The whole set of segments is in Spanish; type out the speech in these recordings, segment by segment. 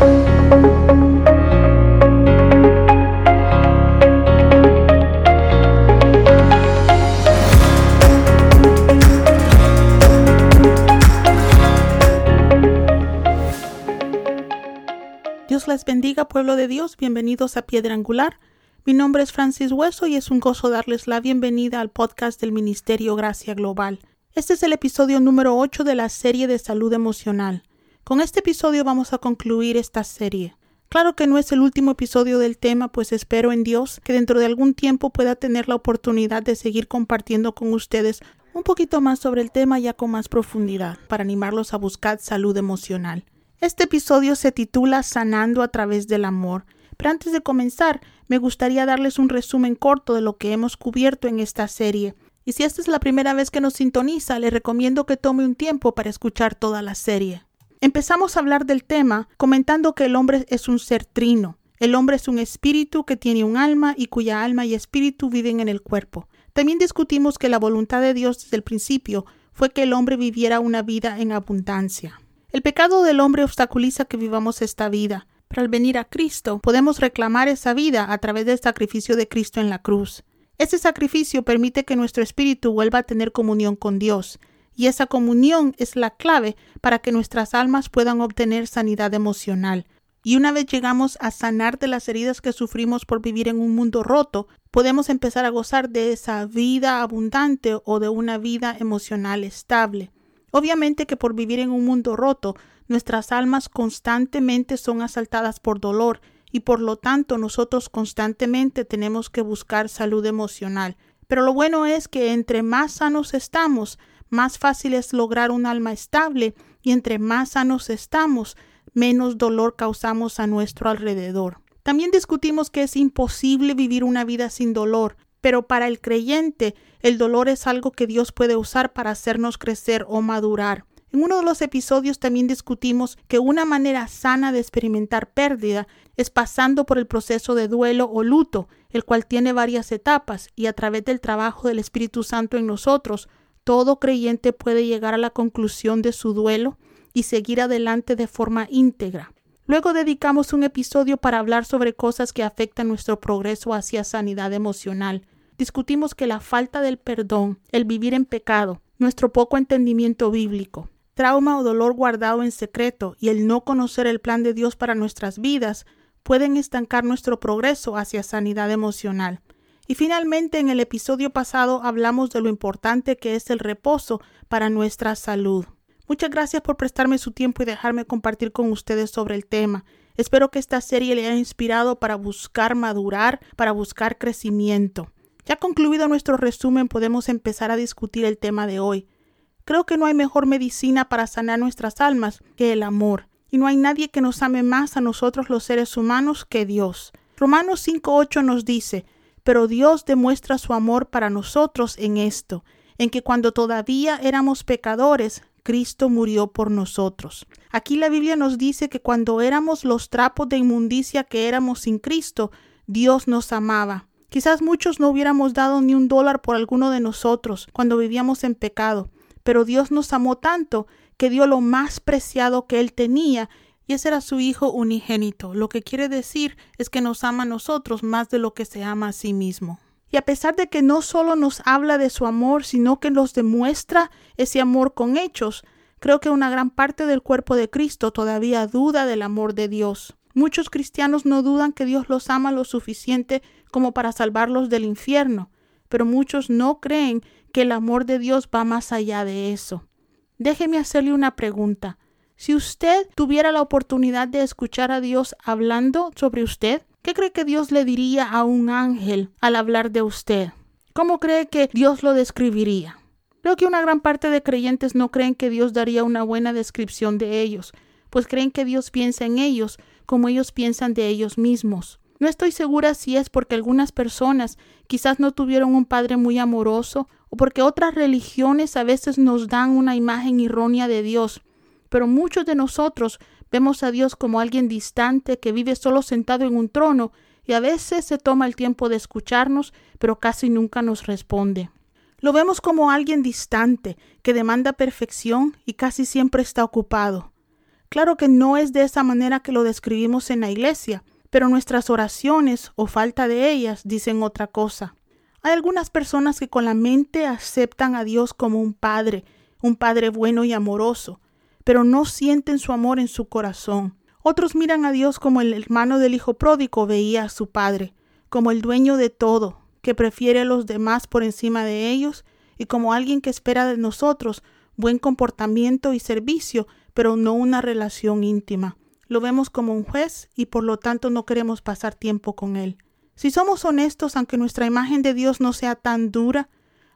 Dios les bendiga, pueblo de Dios. Bienvenidos a Piedra Angular. Mi nombre es Francis Hueso y es un gozo darles la bienvenida al podcast del Ministerio Gracia Global. Este es el episodio número 8 de la serie de salud emocional. Con este episodio vamos a concluir esta serie. Claro que no es el último episodio del tema, pues espero en Dios que dentro de algún tiempo pueda tener la oportunidad de seguir compartiendo con ustedes un poquito más sobre el tema ya con más profundidad, para animarlos a buscar salud emocional. Este episodio se titula Sanando a través del amor. Pero antes de comenzar, me gustaría darles un resumen corto de lo que hemos cubierto en esta serie. Y si esta es la primera vez que nos sintoniza, le recomiendo que tome un tiempo para escuchar toda la serie. Empezamos a hablar del tema comentando que el hombre es un ser trino. El hombre es un espíritu que tiene un alma y cuya alma y espíritu viven en el cuerpo. También discutimos que la voluntad de Dios desde el principio fue que el hombre viviera una vida en abundancia. El pecado del hombre obstaculiza que vivamos esta vida, pero al venir a Cristo podemos reclamar esa vida a través del sacrificio de Cristo en la cruz. Ese sacrificio permite que nuestro espíritu vuelva a tener comunión con Dios, y esa comunión es la clave para que nuestras almas puedan obtener sanidad emocional. Y una vez llegamos a sanar de las heridas que sufrimos por vivir en un mundo roto, podemos empezar a gozar de esa vida abundante o de una vida emocional estable. Obviamente que por vivir en un mundo roto, nuestras almas constantemente son asaltadas por dolor y por lo tanto nosotros constantemente tenemos que buscar salud emocional. Pero lo bueno es que entre más sanos estamos, más fácil es lograr un alma estable y entre más sanos estamos, menos dolor causamos a nuestro alrededor. También discutimos que es imposible vivir una vida sin dolor, pero para el creyente el dolor es algo que Dios puede usar para hacernos crecer o madurar. En uno de los episodios también discutimos que una manera sana de experimentar pérdida es pasando por el proceso de duelo o luto, el cual tiene varias etapas y a través del trabajo del Espíritu Santo en nosotros, todo creyente puede llegar a la conclusión de su duelo y seguir adelante de forma íntegra. Luego dedicamos un episodio para hablar sobre cosas que afectan nuestro progreso hacia sanidad emocional. Discutimos que la falta del perdón, el vivir en pecado, nuestro poco entendimiento bíblico, trauma o dolor guardado en secreto y el no conocer el plan de Dios para nuestras vidas pueden estancar nuestro progreso hacia sanidad emocional. Y finalmente en el episodio pasado hablamos de lo importante que es el reposo para nuestra salud. Muchas gracias por prestarme su tiempo y dejarme compartir con ustedes sobre el tema. Espero que esta serie le haya inspirado para buscar madurar, para buscar crecimiento. Ya concluido nuestro resumen, podemos empezar a discutir el tema de hoy. Creo que no hay mejor medicina para sanar nuestras almas que el amor, y no hay nadie que nos ame más a nosotros los seres humanos que Dios. Romanos 5.8 nos dice, pero Dios demuestra su amor para nosotros en esto, en que cuando todavía éramos pecadores, Cristo murió por nosotros. Aquí la Biblia nos dice que cuando éramos los trapos de inmundicia que éramos sin Cristo, Dios nos amaba. Quizás muchos no hubiéramos dado ni un dólar por alguno de nosotros cuando vivíamos en pecado, pero Dios nos amó tanto que dio lo más preciado que Él tenía, y ese era su Hijo unigénito. Lo que quiere decir es que nos ama a nosotros más de lo que se ama a sí mismo. Y a pesar de que no solo nos habla de su amor, sino que nos demuestra ese amor con hechos, creo que una gran parte del cuerpo de Cristo todavía duda del amor de Dios. Muchos cristianos no dudan que Dios los ama lo suficiente como para salvarlos del infierno, pero muchos no creen que el amor de Dios va más allá de eso. Déjeme hacerle una pregunta. Si usted tuviera la oportunidad de escuchar a Dios hablando sobre usted, ¿Qué cree que Dios le diría a un ángel al hablar de usted? ¿Cómo cree que Dios lo describiría? Creo que una gran parte de creyentes no creen que Dios daría una buena descripción de ellos, pues creen que Dios piensa en ellos como ellos piensan de ellos mismos. No estoy segura si es porque algunas personas quizás no tuvieron un padre muy amoroso o porque otras religiones a veces nos dan una imagen errónea de Dios, pero muchos de nosotros Vemos a Dios como alguien distante que vive solo sentado en un trono y a veces se toma el tiempo de escucharnos, pero casi nunca nos responde. Lo vemos como alguien distante que demanda perfección y casi siempre está ocupado. Claro que no es de esa manera que lo describimos en la iglesia, pero nuestras oraciones o falta de ellas dicen otra cosa. Hay algunas personas que con la mente aceptan a Dios como un Padre, un Padre bueno y amoroso, pero no sienten su amor en su corazón. Otros miran a Dios como el hermano del hijo pródigo veía a su padre, como el dueño de todo, que prefiere a los demás por encima de ellos, y como alguien que espera de nosotros buen comportamiento y servicio, pero no una relación íntima. Lo vemos como un juez y por lo tanto no queremos pasar tiempo con él. Si somos honestos, aunque nuestra imagen de Dios no sea tan dura,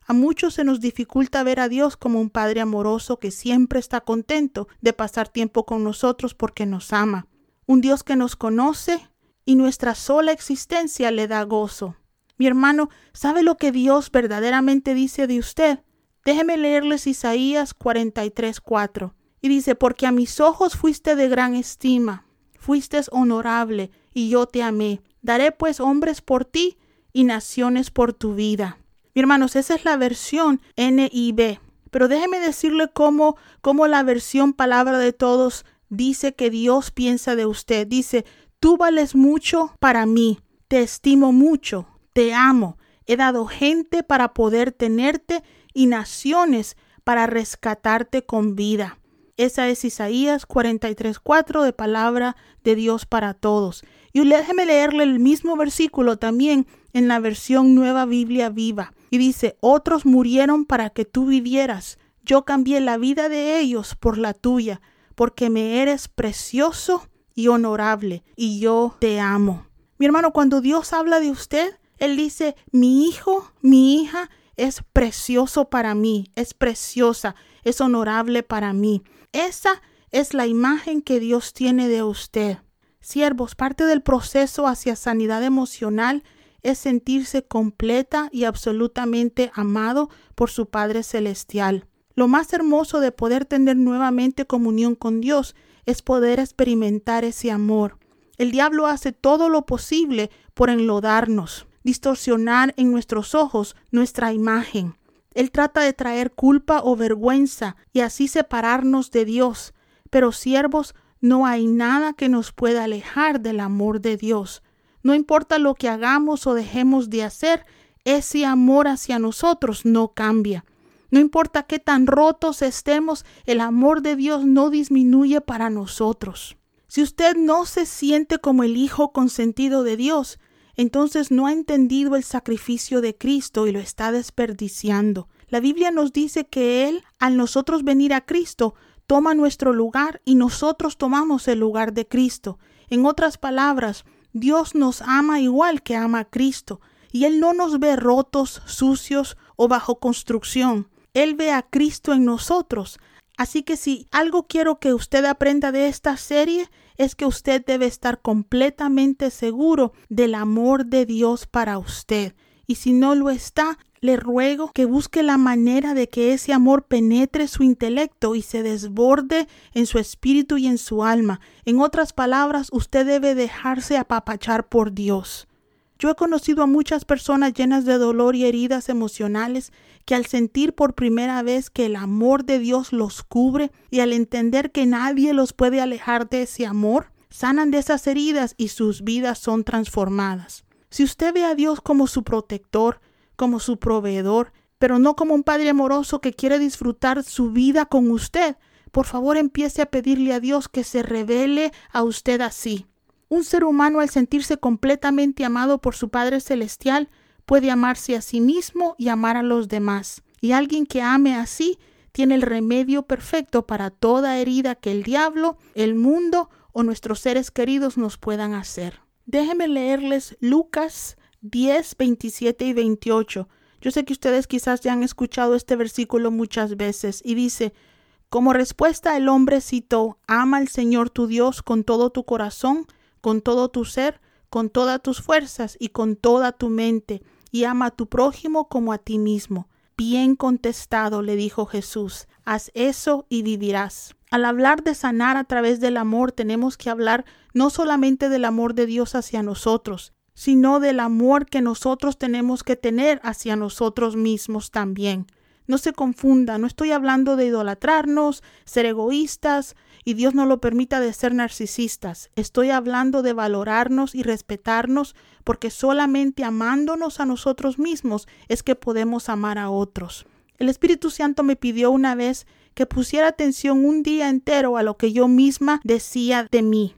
a muchos se nos dificulta ver a Dios como un Padre amoroso que siempre está contento de pasar tiempo con nosotros porque nos ama. Un Dios que nos conoce y nuestra sola existencia le da gozo. Mi hermano, ¿sabe lo que Dios verdaderamente dice de usted? Déjeme leerles Isaías 43:4. Y dice, porque a mis ojos fuiste de gran estima, fuiste honorable, y yo te amé. Daré pues hombres por ti y naciones por tu vida. Mi hermanos, esa es la versión NIB. Pero déjeme decirle cómo, cómo la versión palabra de todos dice que Dios piensa de usted. Dice, tú vales mucho para mí, te estimo mucho, te amo, he dado gente para poder tenerte y naciones para rescatarte con vida. Esa es Isaías 43.4 de palabra de Dios para todos. Y déjeme leerle el mismo versículo también en la versión Nueva Biblia Viva. Y dice, otros murieron para que tú vivieras. Yo cambié la vida de ellos por la tuya, porque me eres precioso y honorable, y yo te amo. Mi hermano, cuando Dios habla de usted, Él dice, mi hijo, mi hija, es precioso para mí, es preciosa, es honorable para mí. Esa es la imagen que Dios tiene de usted. Siervos, parte del proceso hacia sanidad emocional es sentirse completa y absolutamente amado por su Padre Celestial. Lo más hermoso de poder tener nuevamente comunión con Dios es poder experimentar ese amor. El diablo hace todo lo posible por enlodarnos, distorsionar en nuestros ojos nuestra imagen. Él trata de traer culpa o vergüenza y así separarnos de Dios. Pero siervos, no hay nada que nos pueda alejar del amor de Dios. No importa lo que hagamos o dejemos de hacer, ese amor hacia nosotros no cambia. No importa qué tan rotos estemos, el amor de Dios no disminuye para nosotros. Si usted no se siente como el Hijo consentido de Dios, entonces no ha entendido el sacrificio de Cristo y lo está desperdiciando. La Biblia nos dice que Él, al nosotros venir a Cristo, toma nuestro lugar y nosotros tomamos el lugar de Cristo. En otras palabras, Dios nos ama igual que ama a Cristo, y Él no nos ve rotos, sucios o bajo construcción. Él ve a Cristo en nosotros. Así que si algo quiero que usted aprenda de esta serie es que usted debe estar completamente seguro del amor de Dios para usted. Y si no lo está, le ruego que busque la manera de que ese amor penetre su intelecto y se desborde en su espíritu y en su alma. En otras palabras, usted debe dejarse apapachar por Dios. Yo he conocido a muchas personas llenas de dolor y heridas emocionales que al sentir por primera vez que el amor de Dios los cubre y al entender que nadie los puede alejar de ese amor, sanan de esas heridas y sus vidas son transformadas. Si usted ve a Dios como su protector, como su proveedor, pero no como un padre amoroso que quiere disfrutar su vida con usted. Por favor, empiece a pedirle a Dios que se revele a usted así. Un ser humano al sentirse completamente amado por su Padre Celestial puede amarse a sí mismo y amar a los demás. Y alguien que ame así tiene el remedio perfecto para toda herida que el diablo, el mundo o nuestros seres queridos nos puedan hacer. Déjenme leerles Lucas 10, 27 y 28. Yo sé que ustedes quizás ya han escuchado este versículo muchas veces y dice, como respuesta el hombre citó, ama al Señor tu Dios con todo tu corazón, con todo tu ser, con todas tus fuerzas y con toda tu mente, y ama a tu prójimo como a ti mismo. Bien contestado, le dijo Jesús, haz eso y vivirás. Al hablar de sanar a través del amor, tenemos que hablar no solamente del amor de Dios hacia nosotros, sino del amor que nosotros tenemos que tener hacia nosotros mismos también. No se confunda, no estoy hablando de idolatrarnos, ser egoístas y Dios no lo permita de ser narcisistas. Estoy hablando de valorarnos y respetarnos porque solamente amándonos a nosotros mismos es que podemos amar a otros. El Espíritu Santo me pidió una vez que pusiera atención un día entero a lo que yo misma decía de mí.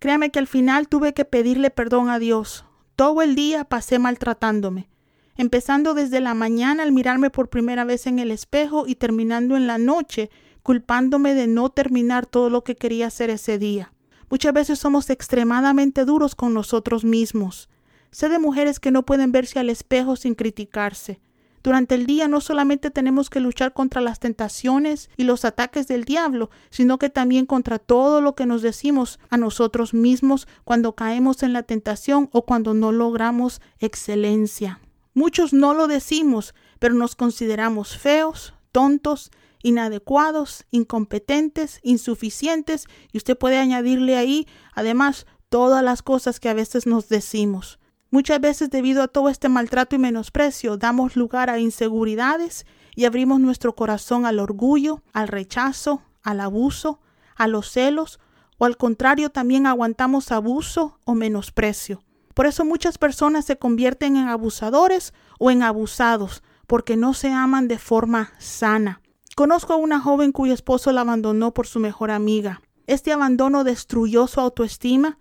Créame que al final tuve que pedirle perdón a Dios. Todo el día pasé maltratándome empezando desde la mañana al mirarme por primera vez en el espejo y terminando en la noche culpándome de no terminar todo lo que quería hacer ese día. Muchas veces somos extremadamente duros con nosotros mismos. Sé de mujeres que no pueden verse al espejo sin criticarse. Durante el día no solamente tenemos que luchar contra las tentaciones y los ataques del diablo, sino que también contra todo lo que nos decimos a nosotros mismos cuando caemos en la tentación o cuando no logramos excelencia. Muchos no lo decimos, pero nos consideramos feos, tontos, inadecuados, incompetentes, insuficientes, y usted puede añadirle ahí, además, todas las cosas que a veces nos decimos. Muchas veces debido a todo este maltrato y menosprecio damos lugar a inseguridades y abrimos nuestro corazón al orgullo, al rechazo, al abuso, a los celos o al contrario también aguantamos abuso o menosprecio. Por eso muchas personas se convierten en abusadores o en abusados, porque no se aman de forma sana. Conozco a una joven cuyo esposo la abandonó por su mejor amiga. Este abandono destruyó su autoestima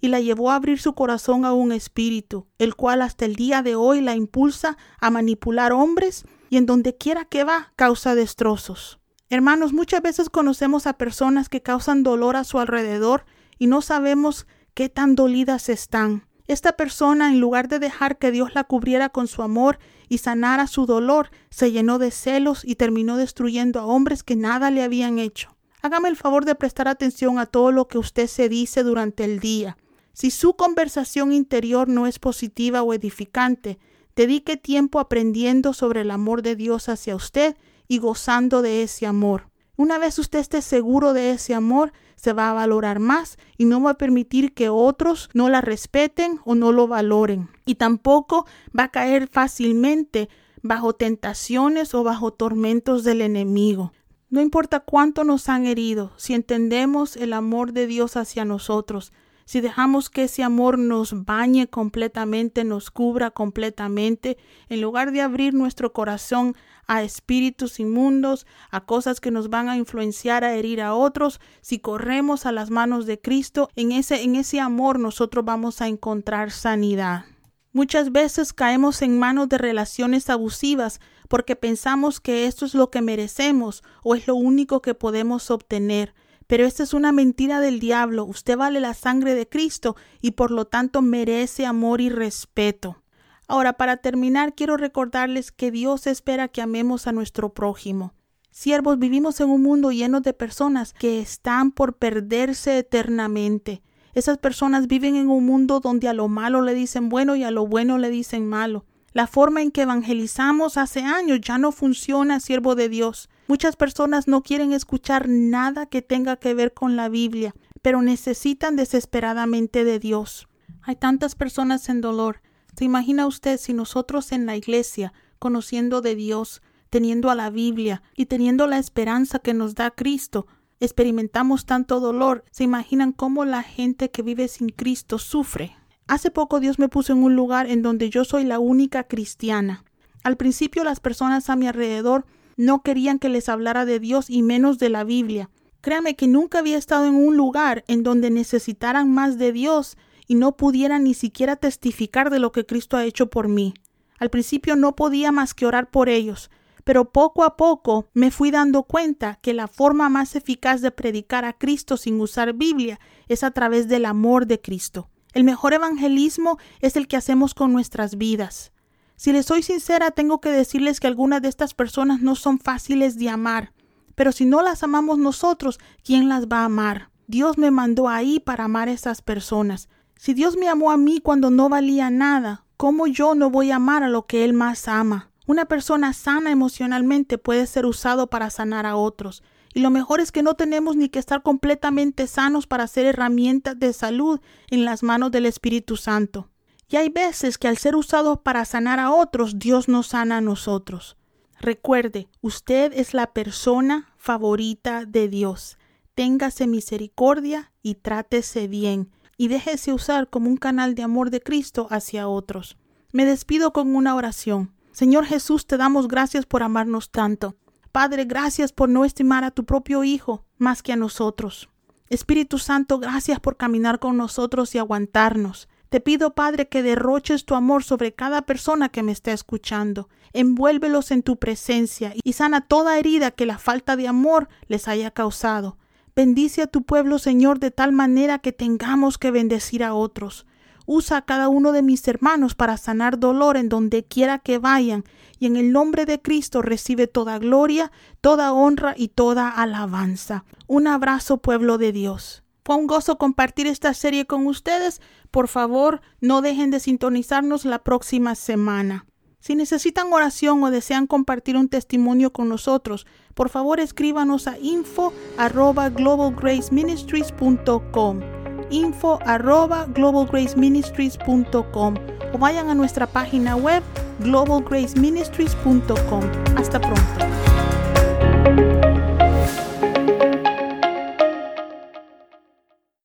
y la llevó a abrir su corazón a un espíritu, el cual hasta el día de hoy la impulsa a manipular hombres y en donde quiera que va causa destrozos. Hermanos, muchas veces conocemos a personas que causan dolor a su alrededor y no sabemos qué tan dolidas están. Esta persona, en lugar de dejar que Dios la cubriera con su amor y sanara su dolor, se llenó de celos y terminó destruyendo a hombres que nada le habían hecho. Hágame el favor de prestar atención a todo lo que usted se dice durante el día. Si su conversación interior no es positiva o edificante, dedique tiempo aprendiendo sobre el amor de Dios hacia usted y gozando de ese amor. Una vez usted esté seguro de ese amor, se va a valorar más y no va a permitir que otros no la respeten o no lo valoren. Y tampoco va a caer fácilmente bajo tentaciones o bajo tormentos del enemigo. No importa cuánto nos han herido, si entendemos el amor de Dios hacia nosotros, si dejamos que ese amor nos bañe completamente, nos cubra completamente, en lugar de abrir nuestro corazón a espíritus inmundos, a cosas que nos van a influenciar a herir a otros, si corremos a las manos de Cristo, en ese, en ese amor nosotros vamos a encontrar sanidad. Muchas veces caemos en manos de relaciones abusivas porque pensamos que esto es lo que merecemos o es lo único que podemos obtener. Pero esta es una mentira del diablo. Usted vale la sangre de Cristo y por lo tanto merece amor y respeto. Ahora, para terminar, quiero recordarles que Dios espera que amemos a nuestro prójimo. Siervos, vivimos en un mundo lleno de personas que están por perderse eternamente. Esas personas viven en un mundo donde a lo malo le dicen bueno y a lo bueno le dicen malo. La forma en que evangelizamos hace años ya no funciona, siervo de Dios. Muchas personas no quieren escuchar nada que tenga que ver con la Biblia, pero necesitan desesperadamente de Dios. Hay tantas personas en dolor. ¿Se imagina usted si nosotros en la iglesia, conociendo de Dios, teniendo a la Biblia y teniendo la esperanza que nos da Cristo, experimentamos tanto dolor? ¿Se imaginan cómo la gente que vive sin Cristo sufre? Hace poco Dios me puso en un lugar en donde yo soy la única cristiana. Al principio las personas a mi alrededor no querían que les hablara de Dios y menos de la Biblia. Créame que nunca había estado en un lugar en donde necesitaran más de Dios y no pudieran ni siquiera testificar de lo que Cristo ha hecho por mí. Al principio no podía más que orar por ellos, pero poco a poco me fui dando cuenta que la forma más eficaz de predicar a Cristo sin usar Biblia es a través del amor de Cristo. El mejor evangelismo es el que hacemos con nuestras vidas. Si les soy sincera, tengo que decirles que algunas de estas personas no son fáciles de amar. Pero si no las amamos nosotros, ¿quién las va a amar? Dios me mandó ahí para amar a esas personas. Si Dios me amó a mí cuando no valía nada, ¿cómo yo no voy a amar a lo que Él más ama? Una persona sana emocionalmente puede ser usado para sanar a otros. Y lo mejor es que no tenemos ni que estar completamente sanos para ser herramientas de salud en las manos del Espíritu Santo. Y hay veces que al ser usados para sanar a otros, Dios nos sana a nosotros. Recuerde, usted es la persona favorita de Dios. téngase misericordia y trátese bien, y déjese usar como un canal de amor de Cristo hacia otros. Me despido con una oración. Señor Jesús, te damos gracias por amarnos tanto. Padre, gracias por no estimar a tu propio Hijo más que a nosotros. Espíritu Santo, gracias por caminar con nosotros y aguantarnos. Te pido, Padre, que derroches tu amor sobre cada persona que me esté escuchando. Envuélvelos en tu presencia y sana toda herida que la falta de amor les haya causado. Bendice a tu pueblo, Señor, de tal manera que tengamos que bendecir a otros. Usa a cada uno de mis hermanos para sanar dolor en donde quiera que vayan, y en el nombre de Cristo recibe toda gloria, toda honra y toda alabanza. Un abrazo, pueblo de Dios. Fue un gozo compartir esta serie con ustedes. Por favor, no dejen de sintonizarnos la próxima semana. Si necesitan oración o desean compartir un testimonio con nosotros, por favor escríbanos a info info arroba globalgraceministries.com o vayan a nuestra página web globalgraceministries.com. Hasta pronto.